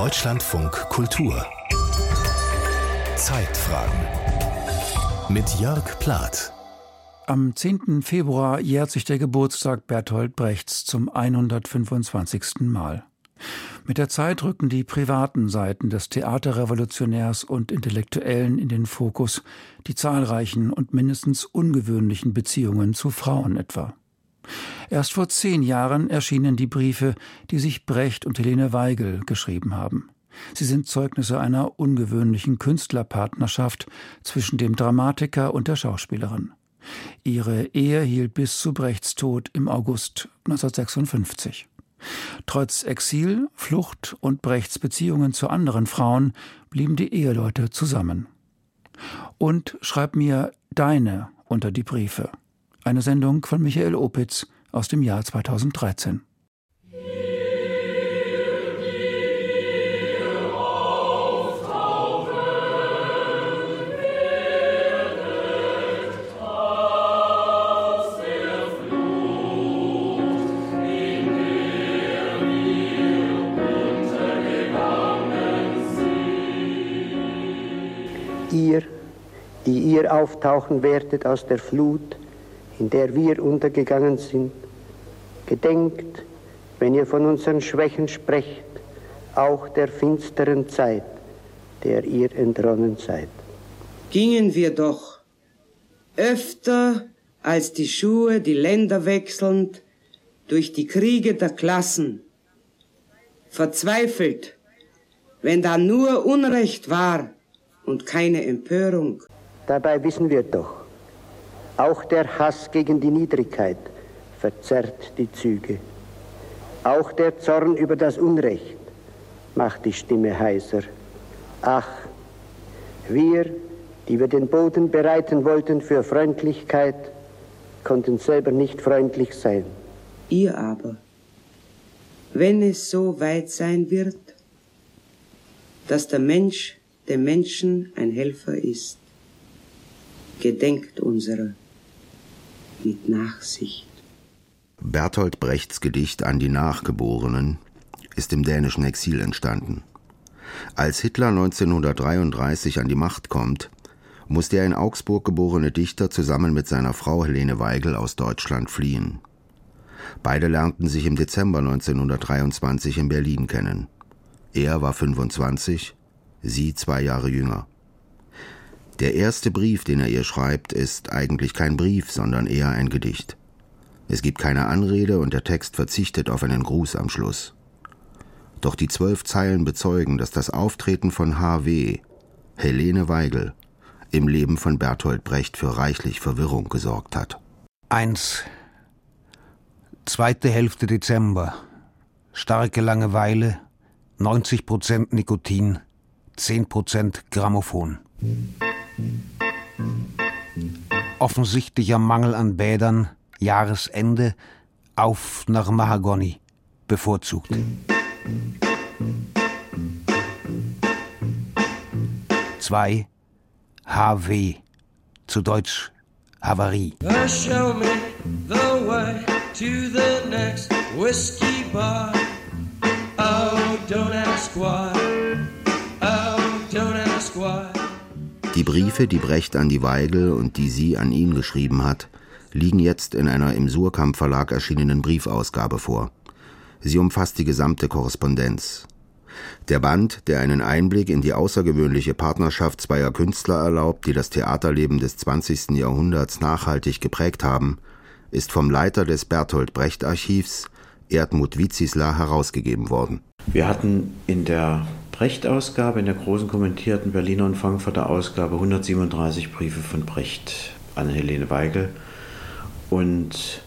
Deutschlandfunk Kultur Zeitfragen mit Jörg Plath am 10. Februar jährt sich der Geburtstag Bertolt Brechts zum 125. Mal. Mit der Zeit rücken die privaten Seiten des Theaterrevolutionärs und Intellektuellen in den Fokus, die zahlreichen und mindestens ungewöhnlichen Beziehungen zu Frauen etwa. Erst vor zehn Jahren erschienen die Briefe, die sich Brecht und Helene Weigel geschrieben haben. Sie sind Zeugnisse einer ungewöhnlichen Künstlerpartnerschaft zwischen dem Dramatiker und der Schauspielerin. Ihre Ehe hielt bis zu Brechts Tod im August 1956. Trotz Exil, Flucht und Brechts Beziehungen zu anderen Frauen blieben die Eheleute zusammen. Und schreib mir deine unter die Briefe. Eine Sendung von Michael Opitz aus dem Jahr 2013. ihr, die ihr auftauchen werdet aus der Flut, in der wir untergegangen sind, gedenkt, wenn ihr von unseren Schwächen sprecht, auch der finsteren Zeit, der ihr entronnen seid. Gingen wir doch öfter als die Schuhe die Länder wechselnd durch die Kriege der Klassen, verzweifelt, wenn da nur Unrecht war, und keine Empörung. Dabei wissen wir doch, auch der Hass gegen die Niedrigkeit verzerrt die Züge. Auch der Zorn über das Unrecht macht die Stimme heiser. Ach, wir, die wir den Boden bereiten wollten für Freundlichkeit, konnten selber nicht freundlich sein. Ihr aber, wenn es so weit sein wird, dass der Mensch dem Menschen ein Helfer ist. Gedenkt unserer mit Nachsicht. Bertolt Brechts Gedicht an die Nachgeborenen ist im dänischen Exil entstanden. Als Hitler 1933 an die Macht kommt, muss der in Augsburg geborene Dichter zusammen mit seiner Frau Helene Weigel aus Deutschland fliehen. Beide lernten sich im Dezember 1923 in Berlin kennen. Er war 25, sie zwei Jahre jünger. Der erste Brief, den er ihr schreibt, ist eigentlich kein Brief, sondern eher ein Gedicht. Es gibt keine Anrede und der Text verzichtet auf einen Gruß am Schluss. Doch die zwölf Zeilen bezeugen, dass das Auftreten von H.W., Helene Weigel, im Leben von Bertolt Brecht für reichlich Verwirrung gesorgt hat. 1. Zweite Hälfte Dezember. Starke Langeweile, 90 Prozent Nikotin, 10% Grammophon. Offensichtlicher Mangel an Bädern, Jahresende, auf nach Mahagoni, bevorzugt. Zwei HW, zu Deutsch Havarie. Show me the way to the next whiskey bar. Briefe, die Brecht an die Weigel und die sie an ihn geschrieben hat, liegen jetzt in einer im Surkamp Verlag erschienenen Briefausgabe vor. Sie umfasst die gesamte Korrespondenz. Der Band, der einen Einblick in die außergewöhnliche Partnerschaft zweier Künstler erlaubt, die das Theaterleben des 20. Jahrhunderts nachhaltig geprägt haben, ist vom Leiter des Bertolt Brecht Archivs, Erdmut Wizisla, herausgegeben worden. Wir hatten in der Brecht-Ausgabe, in der großen kommentierten Berliner und Frankfurter Ausgabe 137 Briefe von Brecht an Helene Weigel und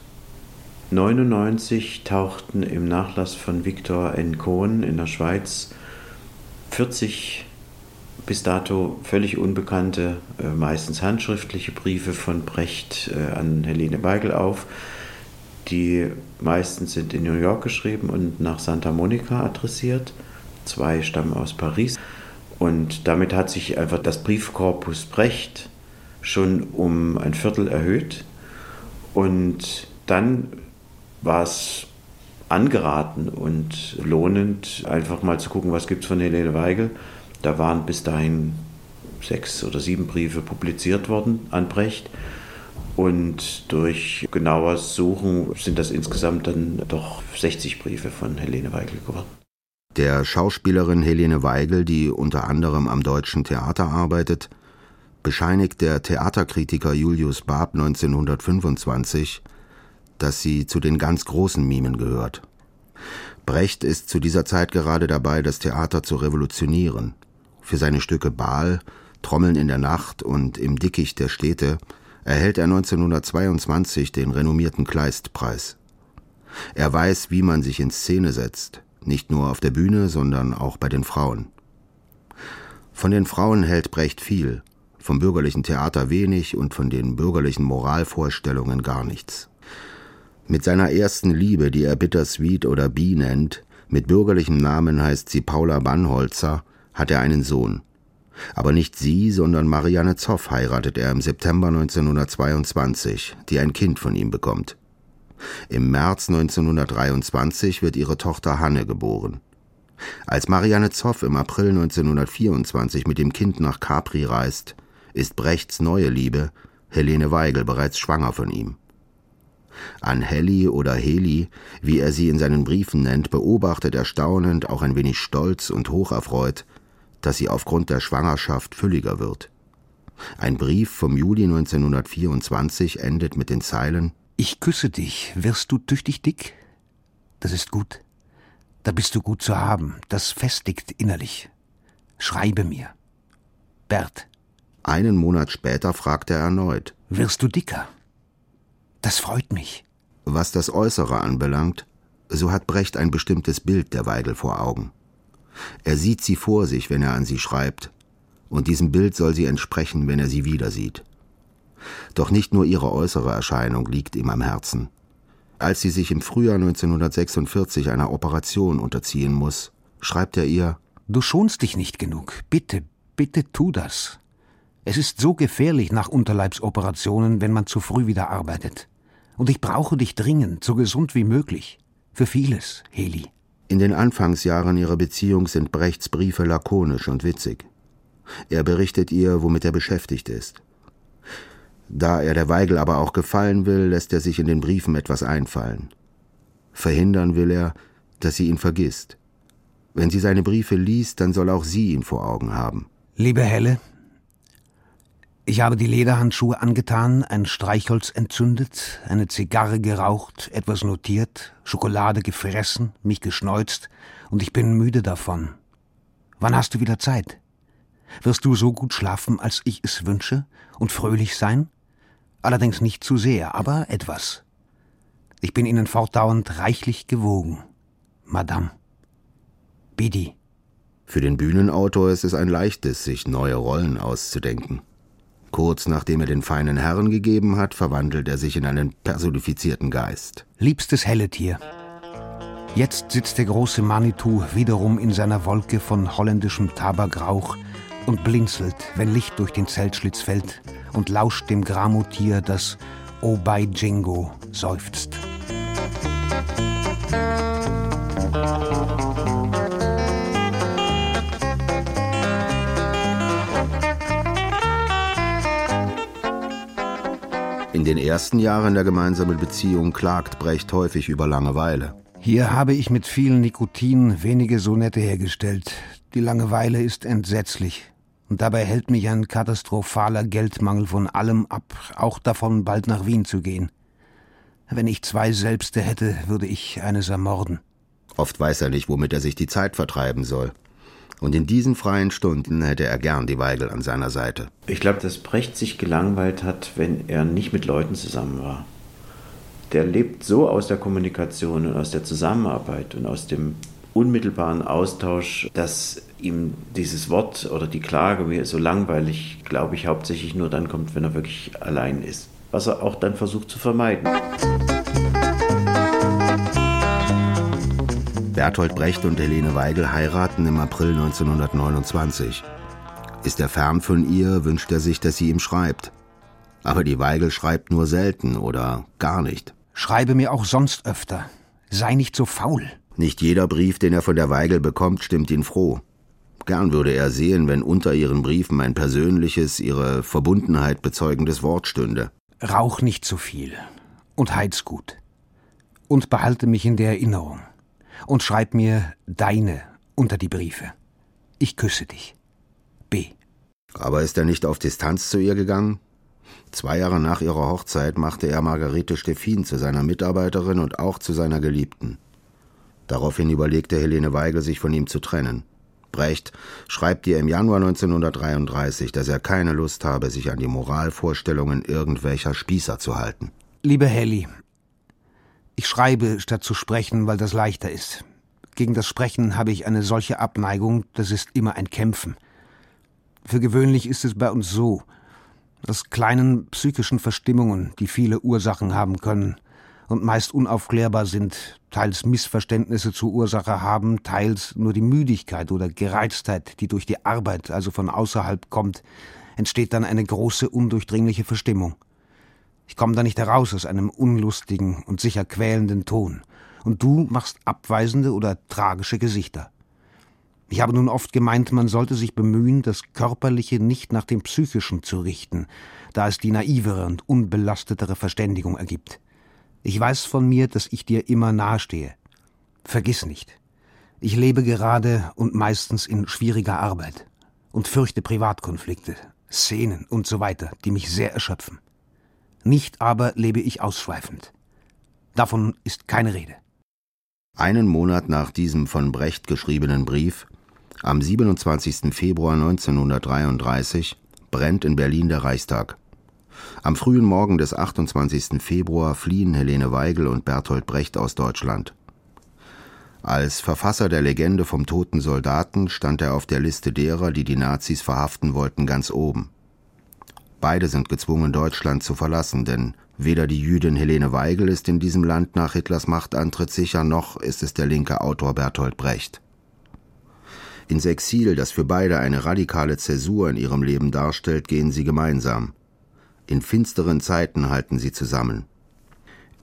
99 tauchten im Nachlass von Viktor N. Kohn in der Schweiz 40 bis dato völlig unbekannte, äh, meistens handschriftliche Briefe von Brecht äh, an Helene Weigel auf. Die meisten sind in New York geschrieben und nach Santa Monica adressiert zwei stammen aus Paris. Und damit hat sich einfach das Briefkorpus Brecht schon um ein Viertel erhöht. Und dann war es angeraten und lohnend, einfach mal zu gucken, was gibt es von Helene Weigel. Da waren bis dahin sechs oder sieben Briefe publiziert worden an Brecht. Und durch genaues Suchen sind das insgesamt dann doch 60 Briefe von Helene Weigel geworden. Der Schauspielerin Helene Weigel, die unter anderem am Deutschen Theater arbeitet, bescheinigt der Theaterkritiker Julius Barb 1925, dass sie zu den ganz großen Mimen gehört. Brecht ist zu dieser Zeit gerade dabei, das Theater zu revolutionieren. Für seine Stücke Baal, Trommeln in der Nacht und Im Dickicht der Städte erhält er 1922 den renommierten Kleistpreis. Er weiß, wie man sich in Szene setzt, nicht nur auf der Bühne, sondern auch bei den Frauen. Von den Frauen hält Brecht viel, vom bürgerlichen Theater wenig und von den bürgerlichen Moralvorstellungen gar nichts. Mit seiner ersten Liebe, die er Bittersweet oder Bee nennt, mit bürgerlichem Namen heißt sie Paula Bannholzer, hat er einen Sohn. Aber nicht sie, sondern Marianne Zoff heiratet er im September 1922, die ein Kind von ihm bekommt. Im März 1923 wird ihre Tochter Hanne geboren. Als Marianne Zoff im April 1924 mit dem Kind nach Capri reist, ist Brechts neue Liebe, Helene Weigel, bereits schwanger von ihm. An Helly oder Heli, wie er sie in seinen Briefen nennt, beobachtet er staunend, auch ein wenig stolz und hocherfreut, dass sie aufgrund der Schwangerschaft fülliger wird. Ein Brief vom Juli 1924 endet mit den Zeilen Ich küsse dich, wirst du tüchtig dick? Das ist gut. Da bist du gut zu haben, das festigt innerlich. Schreibe mir. Bert. Einen Monat später fragt er erneut Wirst du dicker? Das freut mich. Was das Äußere anbelangt, so hat Brecht ein bestimmtes Bild der Weigel vor Augen. Er sieht sie vor sich, wenn er an sie schreibt, und diesem Bild soll sie entsprechen, wenn er sie wieder sieht. Doch nicht nur ihre äußere Erscheinung liegt ihm am Herzen. Als sie sich im Frühjahr 1946 einer Operation unterziehen muss, schreibt er ihr Du schonst dich nicht genug. Bitte, bitte tu das. Es ist so gefährlich nach Unterleibsoperationen, wenn man zu früh wieder arbeitet. Und ich brauche dich dringend, so gesund wie möglich. Für vieles, Heli. In den Anfangsjahren ihrer Beziehung sind Brechts Briefe lakonisch und witzig. Er berichtet ihr, womit er beschäftigt ist. Da er der Weigel aber auch gefallen will, lässt er sich in den Briefen etwas einfallen. Verhindern will er, dass sie ihn vergisst. Wenn sie seine Briefe liest, dann soll auch sie ihn vor Augen haben. Liebe Helle, ich habe die Lederhandschuhe angetan, ein Streichholz entzündet, eine Zigarre geraucht, etwas notiert, Schokolade gefressen, mich geschneuzt, und ich bin müde davon. Wann hast du wieder Zeit? Wirst du so gut schlafen, als ich es wünsche, und fröhlich sein? Allerdings nicht zu sehr, aber etwas. Ich bin Ihnen fortdauernd reichlich gewogen, Madame. Bidi. Für den Bühnenautor ist es ein leichtes, sich neue Rollen auszudenken. Kurz nachdem er den feinen Herren gegeben hat, verwandelt er sich in einen personifizierten Geist. Liebstes Helletier. Jetzt sitzt der große Manitou wiederum in seiner Wolke von holländischem Tabakrauch und blinzelt, wenn Licht durch den Zeltschlitz fällt und lauscht dem Gramutier, das O bei Jingo seufzt. In den ersten Jahren der gemeinsamen Beziehung klagt Brecht häufig über Langeweile. Hier habe ich mit viel Nikotin wenige Sonette hergestellt. Die Langeweile ist entsetzlich. Und dabei hält mich ein katastrophaler Geldmangel von allem ab, auch davon bald nach Wien zu gehen. Wenn ich zwei Selbste hätte, würde ich eines ermorden. Oft weiß er nicht, womit er sich die Zeit vertreiben soll. Und in diesen freien Stunden hätte er gern die Weigel an seiner Seite. Ich glaube, dass Brecht sich gelangweilt hat, wenn er nicht mit Leuten zusammen war. Der lebt so aus der Kommunikation und aus der Zusammenarbeit und aus dem unmittelbaren Austausch, dass ihm dieses Wort oder die Klage so langweilig, glaube ich, hauptsächlich nur dann kommt, wenn er wirklich allein ist. Was er auch dann versucht zu vermeiden. Bertolt Brecht und Helene Weigel heiraten im April 1929. Ist er fern von ihr, wünscht er sich, dass sie ihm schreibt. Aber die Weigel schreibt nur selten oder gar nicht. Schreibe mir auch sonst öfter. Sei nicht so faul. Nicht jeder Brief, den er von der Weigel bekommt, stimmt ihn froh. Gern würde er sehen, wenn unter ihren Briefen ein persönliches, ihre Verbundenheit bezeugendes Wort stünde. Rauch nicht zu viel und heiz gut. Und behalte mich in der Erinnerung. Und schreib mir deine unter die Briefe. Ich küsse dich. B. Aber ist er nicht auf Distanz zu ihr gegangen? Zwei Jahre nach ihrer Hochzeit machte er Margarete Stephin zu seiner Mitarbeiterin und auch zu seiner Geliebten. Daraufhin überlegte Helene Weigel, sich von ihm zu trennen. Brecht schreibt ihr im Januar 1933, dass er keine Lust habe, sich an die Moralvorstellungen irgendwelcher Spießer zu halten. Liebe Helly, ich schreibe, statt zu sprechen, weil das leichter ist. Gegen das Sprechen habe ich eine solche Abneigung, das ist immer ein Kämpfen. Für gewöhnlich ist es bei uns so, dass kleinen psychischen Verstimmungen, die viele Ursachen haben können, und meist unaufklärbar sind, teils Missverständnisse zur Ursache haben, teils nur die Müdigkeit oder Gereiztheit, die durch die Arbeit, also von außerhalb kommt, entsteht dann eine große, undurchdringliche Verstimmung. Ich komme da nicht heraus aus einem unlustigen und sicher quälenden Ton, und du machst abweisende oder tragische Gesichter. Ich habe nun oft gemeint, man sollte sich bemühen, das Körperliche nicht nach dem Psychischen zu richten, da es die naivere und unbelastetere Verständigung ergibt. Ich weiß von mir, dass ich dir immer nahestehe. Vergiss nicht. Ich lebe gerade und meistens in schwieriger Arbeit und fürchte Privatkonflikte, Szenen und so weiter, die mich sehr erschöpfen. Nicht aber lebe ich ausschweifend. Davon ist keine Rede. Einen Monat nach diesem von Brecht geschriebenen Brief, am 27. Februar 1933, brennt in Berlin der Reichstag. Am frühen Morgen des 28. Februar fliehen Helene Weigel und Bertolt Brecht aus Deutschland. Als Verfasser der Legende vom toten Soldaten stand er auf der Liste derer, die die Nazis verhaften wollten, ganz oben. Beide sind gezwungen, Deutschland zu verlassen, denn weder die Jüdin Helene Weigel ist in diesem Land nach Hitlers Machtantritt sicher, noch ist es der linke Autor Bertolt Brecht. Ins Exil, das für beide eine radikale Zäsur in ihrem Leben darstellt, gehen sie gemeinsam. In finsteren Zeiten halten sie zusammen.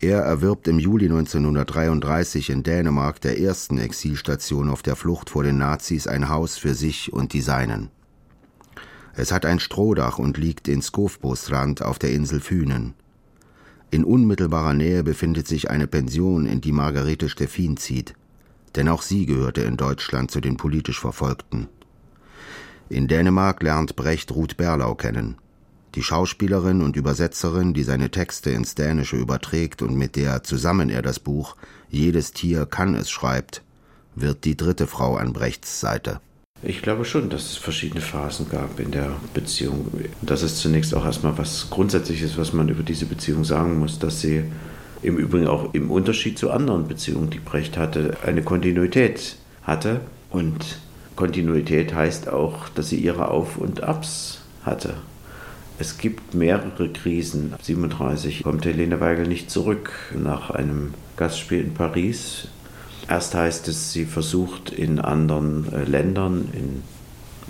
Er erwirbt im Juli 1933 in Dänemark, der ersten Exilstation auf der Flucht vor den Nazis, ein Haus für sich und die Seinen. Es hat ein Strohdach und liegt in Skofbostrand auf der Insel Fünen. In unmittelbarer Nähe befindet sich eine Pension, in die Margarete Steffin zieht, denn auch sie gehörte in Deutschland zu den politisch Verfolgten. In Dänemark lernt Brecht Ruth Berlau kennen die Schauspielerin und Übersetzerin, die seine Texte ins Dänische überträgt und mit der zusammen er das Buch Jedes Tier kann es schreibt, wird die dritte Frau an Brechts Seite. Ich glaube schon, dass es verschiedene Phasen gab in der Beziehung. Das ist zunächst auch erstmal was Grundsätzliches, was man über diese Beziehung sagen muss, dass sie im Übrigen auch im Unterschied zu anderen Beziehungen, die Brecht hatte, eine Kontinuität hatte. Und Kontinuität heißt auch, dass sie ihre Auf und Abs hatte. Es gibt mehrere Krisen. 37 kommt Helene Weigel nicht zurück nach einem Gastspiel in Paris. Erst heißt es, sie versucht in anderen äh, Ländern in,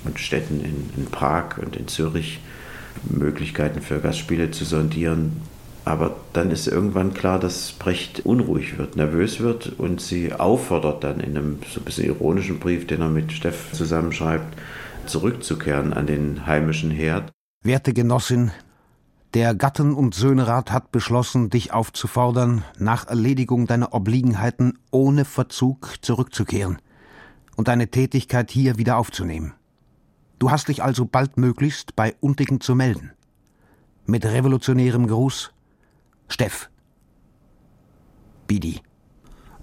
und Städten in, in Prag und in Zürich Möglichkeiten für Gastspiele zu sondieren. Aber dann ist irgendwann klar, dass Brecht unruhig wird, nervös wird und sie auffordert dann in einem so ein bisschen ironischen Brief, den er mit Steff zusammenschreibt, zurückzukehren an den heimischen Herd. Werte Genossin, der Gatten- und Söhnerat hat beschlossen, dich aufzufordern, nach Erledigung deiner Obliegenheiten ohne Verzug zurückzukehren und deine Tätigkeit hier wieder aufzunehmen. Du hast dich also baldmöglichst bei Untigen zu melden. Mit revolutionärem Gruß, Steff. Bidi.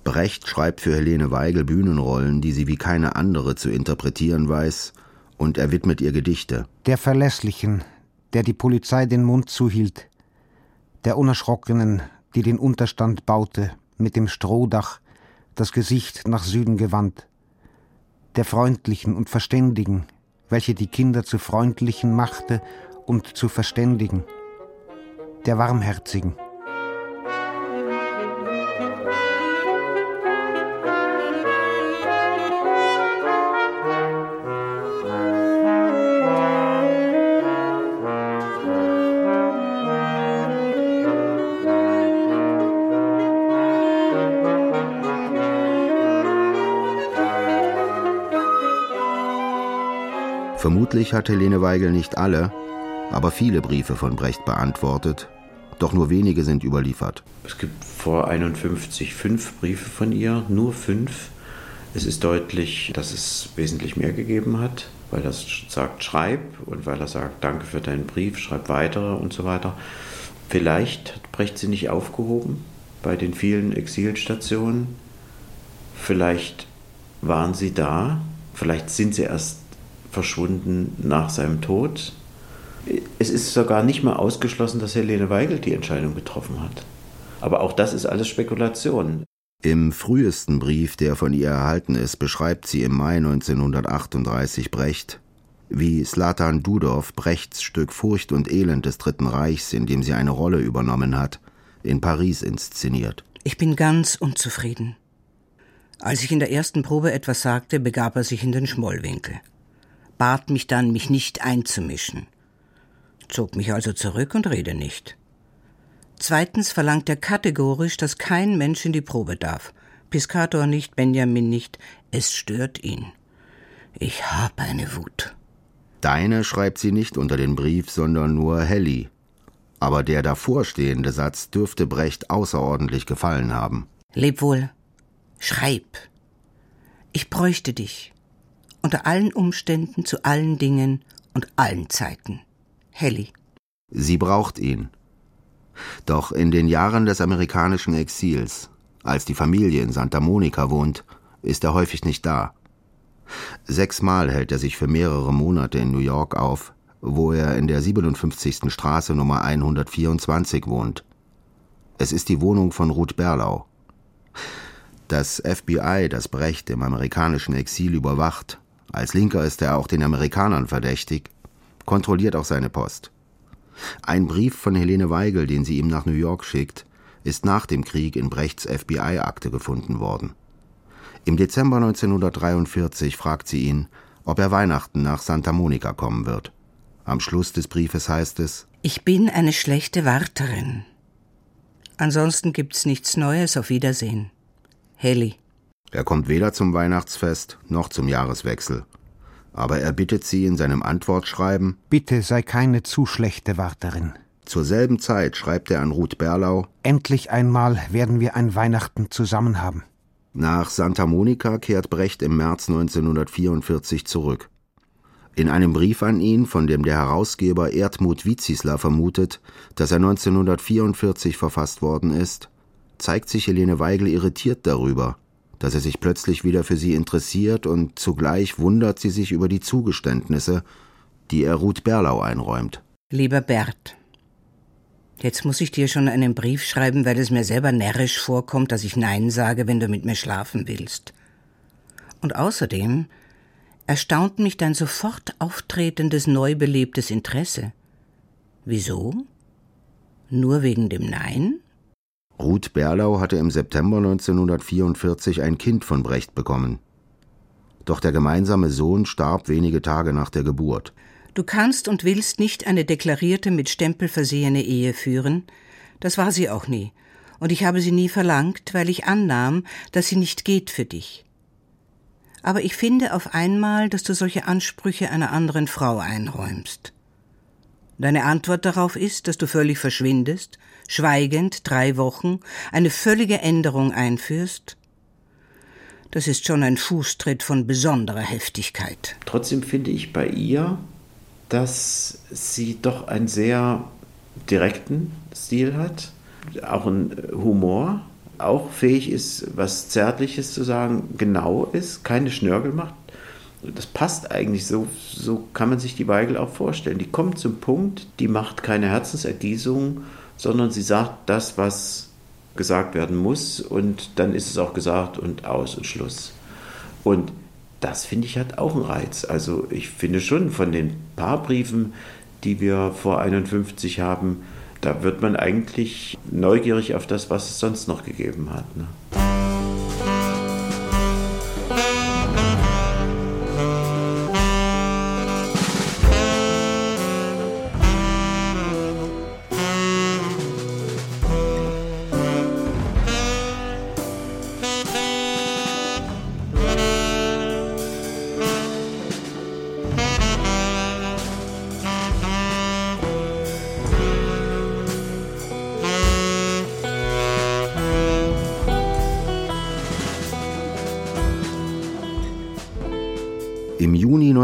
Brecht schreibt für Helene Weigel Bühnenrollen, die sie wie keine andere zu interpretieren weiß und er widmet ihr Gedichte. Der Verlässlichen, der die Polizei den Mund zuhielt, der Unerschrockenen, die den Unterstand baute, mit dem Strohdach, das Gesicht nach Süden gewandt, der Freundlichen und Verständigen, welche die Kinder zu Freundlichen machte und zu Verständigen, der Warmherzigen, Vermutlich hat Helene Weigel nicht alle, aber viele Briefe von Brecht beantwortet, doch nur wenige sind überliefert. Es gibt vor 51 fünf Briefe von ihr, nur fünf. Es ist deutlich, dass es wesentlich mehr gegeben hat, weil er sagt, schreib und weil er sagt, danke für deinen Brief, schreib weitere und so weiter. Vielleicht hat Brecht sie nicht aufgehoben bei den vielen Exilstationen. Vielleicht waren sie da, vielleicht sind sie erst verschwunden nach seinem Tod. Es ist sogar nicht mal ausgeschlossen, dass Helene Weigel die Entscheidung getroffen hat. Aber auch das ist alles Spekulation. Im frühesten Brief, der von ihr erhalten ist, beschreibt sie im Mai 1938 Brecht, wie Slatan Dudov Brechts Stück Furcht und Elend des Dritten Reichs, in dem sie eine Rolle übernommen hat, in Paris inszeniert. Ich bin ganz unzufrieden. Als ich in der ersten Probe etwas sagte, begab er sich in den Schmollwinkel, bat mich dann, mich nicht einzumischen, zog mich also zurück und rede nicht. Zweitens verlangt er kategorisch, dass kein Mensch in die Probe darf. Piscator nicht, Benjamin nicht, es stört ihn. Ich habe eine Wut. Deine schreibt sie nicht unter den Brief, sondern nur Helly. Aber der davorstehende Satz dürfte Brecht außerordentlich gefallen haben. Leb wohl. Schreib. Ich bräuchte dich. Unter allen Umständen, zu allen Dingen und allen Zeiten. Helly. Sie braucht ihn. Doch in den Jahren des amerikanischen Exils, als die Familie in Santa Monica wohnt, ist er häufig nicht da. Sechsmal hält er sich für mehrere Monate in New York auf, wo er in der 57. Straße Nummer 124 wohnt. Es ist die Wohnung von Ruth Berlau. Das FBI, das Brecht im amerikanischen Exil überwacht, als Linker ist er auch den Amerikanern verdächtig, kontrolliert auch seine Post. Ein Brief von Helene Weigel, den sie ihm nach New York schickt, ist nach dem Krieg in Brechts FBI-Akte gefunden worden. Im Dezember 1943 fragt sie ihn, ob er Weihnachten nach Santa Monica kommen wird. Am Schluss des Briefes heißt es Ich bin eine schlechte Warterin. Ansonsten gibt's nichts Neues. Auf Wiedersehen. Heli. Er kommt weder zum Weihnachtsfest noch zum Jahreswechsel aber er bittet sie in seinem Antwortschreiben Bitte sei keine zu schlechte Warterin. Zur selben Zeit schreibt er an Ruth Berlau Endlich einmal werden wir ein Weihnachten zusammen haben. Nach Santa Monica kehrt Brecht im März 1944 zurück. In einem Brief an ihn, von dem der Herausgeber Erdmut Wizisler vermutet, dass er 1944 verfasst worden ist, zeigt sich Helene Weigel irritiert darüber, dass er sich plötzlich wieder für sie interessiert und zugleich wundert sie sich über die Zugeständnisse, die er Ruth Berlau einräumt. Lieber Bert, jetzt muss ich dir schon einen Brief schreiben, weil es mir selber närrisch vorkommt, dass ich Nein sage, wenn du mit mir schlafen willst. Und außerdem erstaunt mich dein sofort auftretendes, neu belebtes Interesse. Wieso? Nur wegen dem Nein? Ruth Berlau hatte im September 1944 ein Kind von Brecht bekommen. Doch der gemeinsame Sohn starb wenige Tage nach der Geburt. Du kannst und willst nicht eine deklarierte, mit Stempel versehene Ehe führen. Das war sie auch nie. Und ich habe sie nie verlangt, weil ich annahm, dass sie nicht geht für dich. Aber ich finde auf einmal, dass du solche Ansprüche einer anderen Frau einräumst. Deine Antwort darauf ist, dass du völlig verschwindest, schweigend drei Wochen eine völlige Änderung einführst. Das ist schon ein Fußtritt von besonderer Heftigkeit. Trotzdem finde ich bei ihr, dass sie doch einen sehr direkten Stil hat, auch einen Humor, auch fähig ist, was Zärtliches zu sagen, genau ist, keine Schnörkel macht, das passt eigentlich so, so kann man sich die Weigel auch vorstellen. Die kommt zum Punkt, die macht keine Herzensergießung, sondern sie sagt das, was gesagt werden muss und dann ist es auch gesagt und aus und Schluss. Und das finde ich hat auch einen Reiz. Also ich finde schon von den paar Briefen, die wir vor 51 haben, da wird man eigentlich neugierig auf das, was es sonst noch gegeben hat. Ne?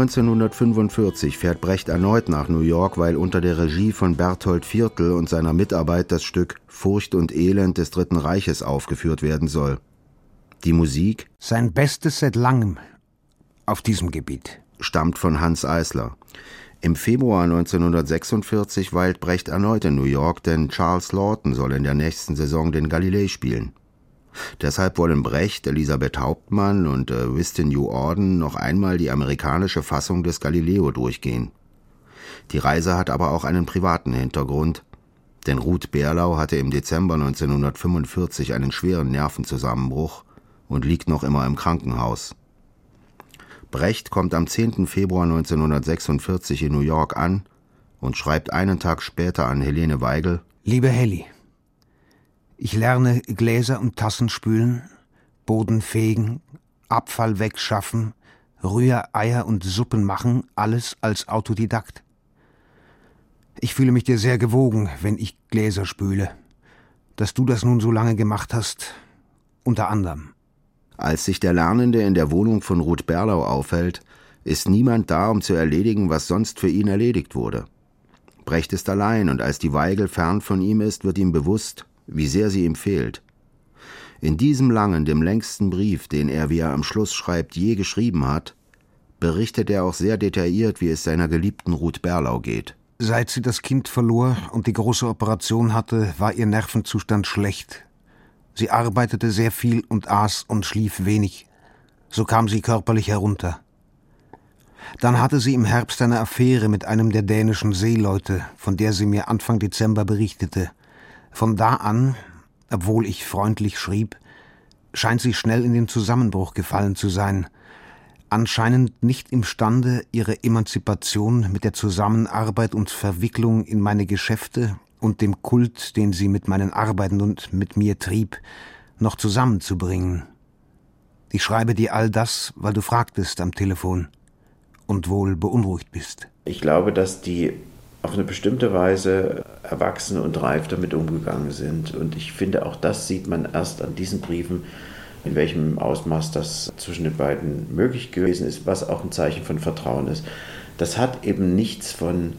1945 fährt Brecht erneut nach New York, weil unter der Regie von Berthold Viertel und seiner Mitarbeit das Stück Furcht und Elend des Dritten Reiches aufgeführt werden soll. Die Musik Sein Bestes seit langem auf diesem Gebiet. stammt von Hans Eisler. Im Februar 1946 weilt Brecht erneut in New York, denn Charles Lawton soll in der nächsten Saison den Galilei spielen. Deshalb wollen Brecht, Elisabeth Hauptmann und äh, Wystan New Orden noch einmal die amerikanische Fassung des Galileo durchgehen. Die Reise hat aber auch einen privaten Hintergrund, denn Ruth Berlau hatte im Dezember 1945 einen schweren Nervenzusammenbruch und liegt noch immer im Krankenhaus. Brecht kommt am 10. Februar 1946 in New York an und schreibt einen Tag später an Helene Weigel Liebe Helly, ich lerne Gläser und Tassen spülen, Boden fegen, Abfall wegschaffen, Rühreier und Suppen machen, alles als Autodidakt. Ich fühle mich dir sehr gewogen, wenn ich Gläser spüle. Dass du das nun so lange gemacht hast, unter anderem. Als sich der Lernende in der Wohnung von Ruth Berlau aufhält, ist niemand da, um zu erledigen, was sonst für ihn erledigt wurde. Brecht ist allein, und als die Weigel fern von ihm ist, wird ihm bewusst, wie sehr sie ihm fehlt. In diesem langen, dem längsten Brief, den er, wie er am Schluss schreibt, je geschrieben hat, berichtet er auch sehr detailliert, wie es seiner geliebten Ruth Berlau geht. Seit sie das Kind verlor und die große Operation hatte, war ihr Nervenzustand schlecht. Sie arbeitete sehr viel und aß und schlief wenig. So kam sie körperlich herunter. Dann hatte sie im Herbst eine Affäre mit einem der dänischen Seeleute, von der sie mir Anfang Dezember berichtete. Von da an, obwohl ich freundlich schrieb, scheint sie schnell in den Zusammenbruch gefallen zu sein, anscheinend nicht imstande, ihre Emanzipation mit der Zusammenarbeit und Verwicklung in meine Geschäfte und dem Kult, den sie mit meinen Arbeiten und mit mir trieb, noch zusammenzubringen. Ich schreibe dir all das, weil du fragtest am Telefon und wohl beunruhigt bist. Ich glaube, dass die auf eine bestimmte Weise erwachsen und reif damit umgegangen sind. Und ich finde, auch das sieht man erst an diesen Briefen, in welchem Ausmaß das zwischen den beiden möglich gewesen ist, was auch ein Zeichen von Vertrauen ist. Das hat eben nichts von,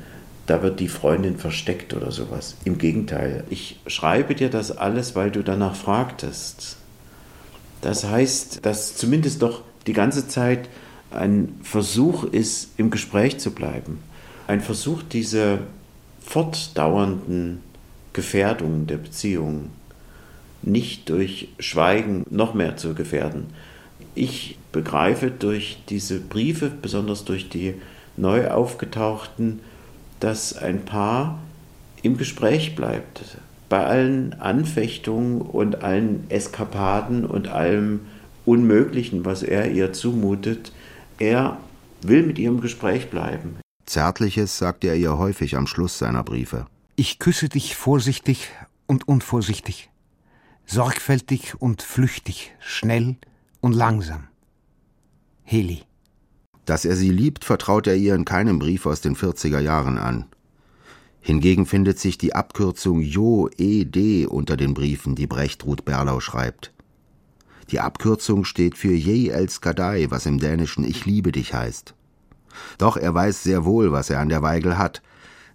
da wird die Freundin versteckt oder sowas. Im Gegenteil, ich schreibe dir das alles, weil du danach fragtest. Das heißt, dass zumindest doch die ganze Zeit ein Versuch ist, im Gespräch zu bleiben. Ein Versuch, diese fortdauernden Gefährdungen der Beziehung nicht durch Schweigen noch mehr zu gefährden. Ich begreife durch diese Briefe, besonders durch die neu aufgetauchten, dass ein Paar im Gespräch bleibt. Bei allen Anfechtungen und allen Eskapaden und allem Unmöglichen, was er ihr zumutet, er will mit ihr im Gespräch bleiben. Zärtliches sagt er ihr häufig am Schluss seiner Briefe. Ich küsse dich vorsichtig und unvorsichtig, sorgfältig und flüchtig, schnell und langsam. Heli. Dass er sie liebt, vertraut er ihr in keinem Brief aus den 40er Jahren an. Hingegen findet sich die Abkürzung Jo E.D. unter den Briefen, die Brecht Ruth Berlau schreibt. Die Abkürzung steht für Je El Skadai, was im Dänischen Ich liebe dich heißt. Doch er weiß sehr wohl, was er an der Weigel hat,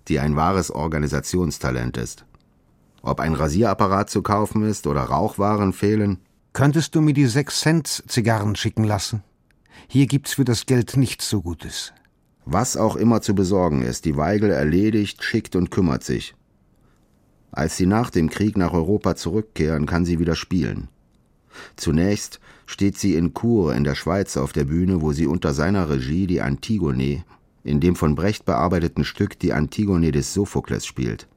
die ein wahres Organisationstalent ist. Ob ein Rasierapparat zu kaufen ist oder Rauchwaren fehlen, Könntest du mir die sechs Cent Zigarren schicken lassen? Hier gibt's für das Geld nichts so Gutes. was auch immer zu besorgen ist, die Weigel erledigt, schickt und kümmert sich. Als sie nach dem Krieg nach Europa zurückkehren, kann sie wieder spielen. Zunächst steht sie in Chur in der Schweiz auf der Bühne, wo sie unter seiner Regie die Antigone, in dem von Brecht bearbeiteten Stück die Antigone des Sophokles spielt.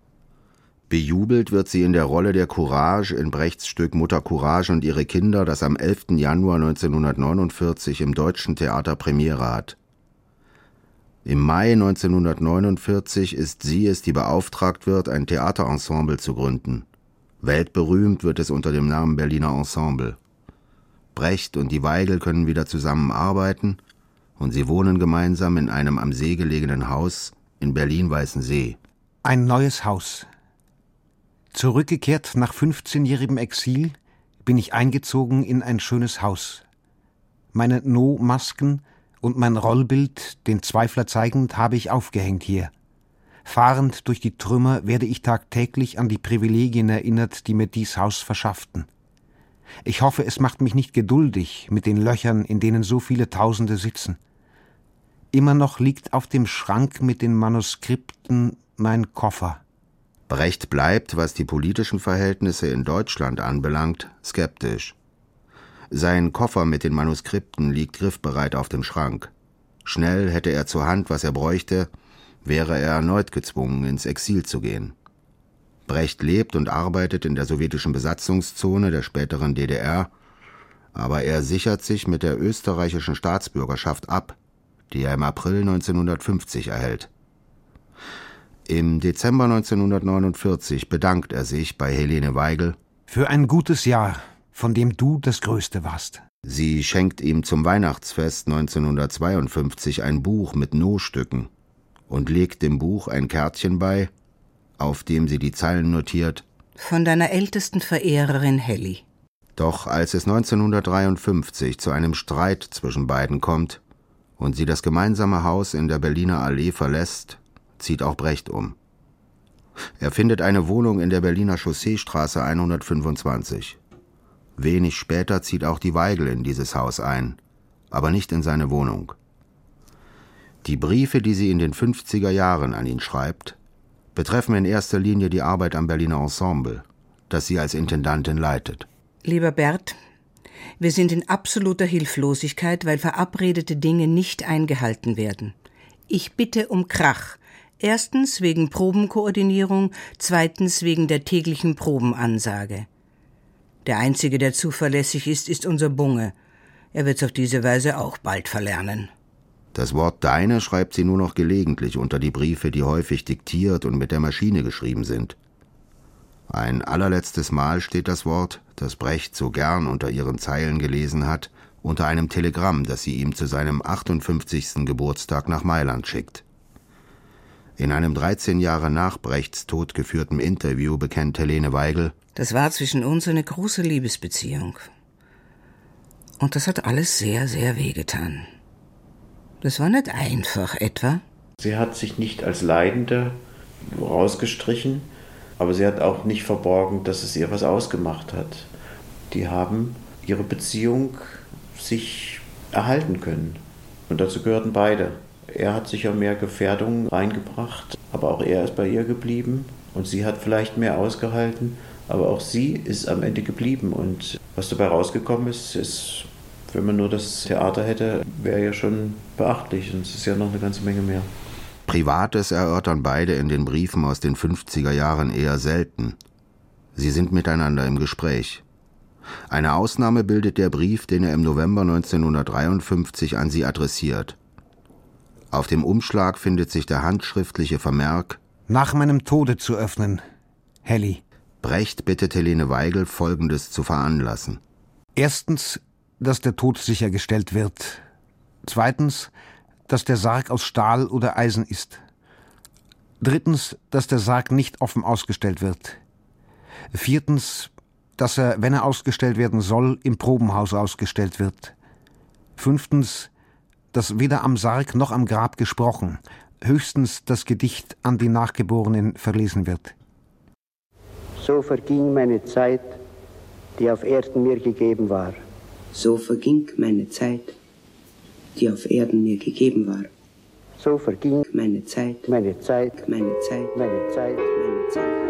Bejubelt wird sie in der Rolle der Courage in Brechts Stück Mutter Courage und ihre Kinder, das am 11. Januar 1949 im Deutschen Theater Premiere hat. Im Mai 1949 ist sie es, die beauftragt wird, ein Theaterensemble zu gründen. Weltberühmt wird es unter dem Namen Berliner Ensemble. Brecht und die Weigel können wieder zusammenarbeiten und sie wohnen gemeinsam in einem am See gelegenen Haus in Berlin-Weißensee. Ein neues Haus. Zurückgekehrt nach 15-jährigem Exil bin ich eingezogen in ein schönes Haus. Meine No-Masken und mein Rollbild, den Zweifler zeigend, habe ich aufgehängt hier. Fahrend durch die Trümmer werde ich tagtäglich an die Privilegien erinnert, die mir dies Haus verschafften. Ich hoffe, es macht mich nicht geduldig mit den Löchern, in denen so viele Tausende sitzen. Immer noch liegt auf dem Schrank mit den Manuskripten mein Koffer. Brecht bleibt, was die politischen Verhältnisse in Deutschland anbelangt, skeptisch. Sein Koffer mit den Manuskripten liegt griffbereit auf dem Schrank. Schnell hätte er zur Hand, was er bräuchte, wäre er erneut gezwungen, ins Exil zu gehen. Brecht lebt und arbeitet in der sowjetischen Besatzungszone der späteren DDR, aber er sichert sich mit der österreichischen Staatsbürgerschaft ab, die er im April 1950 erhält. Im Dezember 1949 bedankt er sich bei Helene Weigel für ein gutes Jahr, von dem du das Größte warst. Sie schenkt ihm zum Weihnachtsfest 1952 ein Buch mit No-Stücken und legt dem Buch ein Kärtchen bei, auf dem sie die Zeilen notiert Von deiner ältesten Verehrerin Helly. Doch als es 1953 zu einem Streit zwischen beiden kommt und sie das gemeinsame Haus in der Berliner Allee verlässt, zieht auch Brecht um. Er findet eine Wohnung in der Berliner Chausseestraße 125. Wenig später zieht auch die Weigel in dieses Haus ein, aber nicht in seine Wohnung. Die Briefe, die sie in den 50er Jahren an ihn schreibt, betreffen in erster Linie die Arbeit am Berliner Ensemble, das sie als Intendantin leitet. Lieber Bert, wir sind in absoluter Hilflosigkeit, weil verabredete Dinge nicht eingehalten werden. Ich bitte um Krach. Erstens wegen Probenkoordinierung, zweitens wegen der täglichen Probenansage. Der Einzige, der zuverlässig ist, ist unser Bunge. Er wird's auf diese Weise auch bald verlernen. Das Wort deine schreibt sie nur noch gelegentlich unter die Briefe, die häufig diktiert und mit der Maschine geschrieben sind. Ein allerletztes Mal steht das Wort, das Brecht so gern unter ihren Zeilen gelesen hat, unter einem Telegramm, das sie ihm zu seinem 58. Geburtstag nach Mailand schickt. In einem 13 Jahre nach Brechts Tod geführten Interview bekennt Helene Weigel, das war zwischen uns eine große Liebesbeziehung. Und das hat alles sehr, sehr wehgetan. Das war nicht einfach, etwa? Sie hat sich nicht als Leidende rausgestrichen, aber sie hat auch nicht verborgen, dass es ihr was ausgemacht hat. Die haben ihre Beziehung sich erhalten können. Und dazu gehörten beide. Er hat sicher mehr Gefährdungen reingebracht, aber auch er ist bei ihr geblieben und sie hat vielleicht mehr ausgehalten, aber auch sie ist am Ende geblieben und was dabei rausgekommen ist, ist, wenn man nur das Theater hätte, wäre ja schon beachtlich und es ist ja noch eine ganze Menge mehr. Privates erörtern beide in den Briefen aus den 50er Jahren eher selten. Sie sind miteinander im Gespräch. Eine Ausnahme bildet der Brief, den er im November 1953 an sie adressiert. Auf dem Umschlag findet sich der handschriftliche Vermerk Nach meinem Tode zu öffnen, Helly. Brecht bittet Helene Weigel, Folgendes zu veranlassen. Erstens, dass der Tod sichergestellt wird. Zweitens, dass der Sarg aus Stahl oder Eisen ist. Drittens, dass der Sarg nicht offen ausgestellt wird. Viertens, dass er, wenn er ausgestellt werden soll, im Probenhaus ausgestellt wird. Fünftens, dass weder am Sarg noch am Grab gesprochen, höchstens das Gedicht an die Nachgeborenen verlesen wird. So verging meine Zeit, die auf Erden mir gegeben war. So verging meine Zeit, die auf Erden mir gegeben war. So verging meine Zeit, meine Zeit, meine Zeit, meine Zeit, meine Zeit.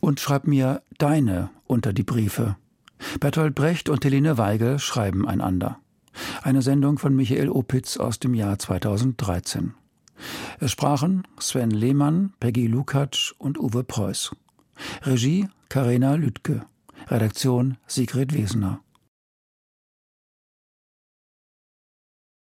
Und schreib mir deine unter die Briefe. Bertolt Brecht und Helene Weigel schreiben einander. Eine Sendung von Michael Opitz aus dem Jahr 2013. Es sprachen Sven Lehmann, Peggy Lukacs und Uwe Preuß. Regie Karina Lütke. Redaktion Sigrid Wesener.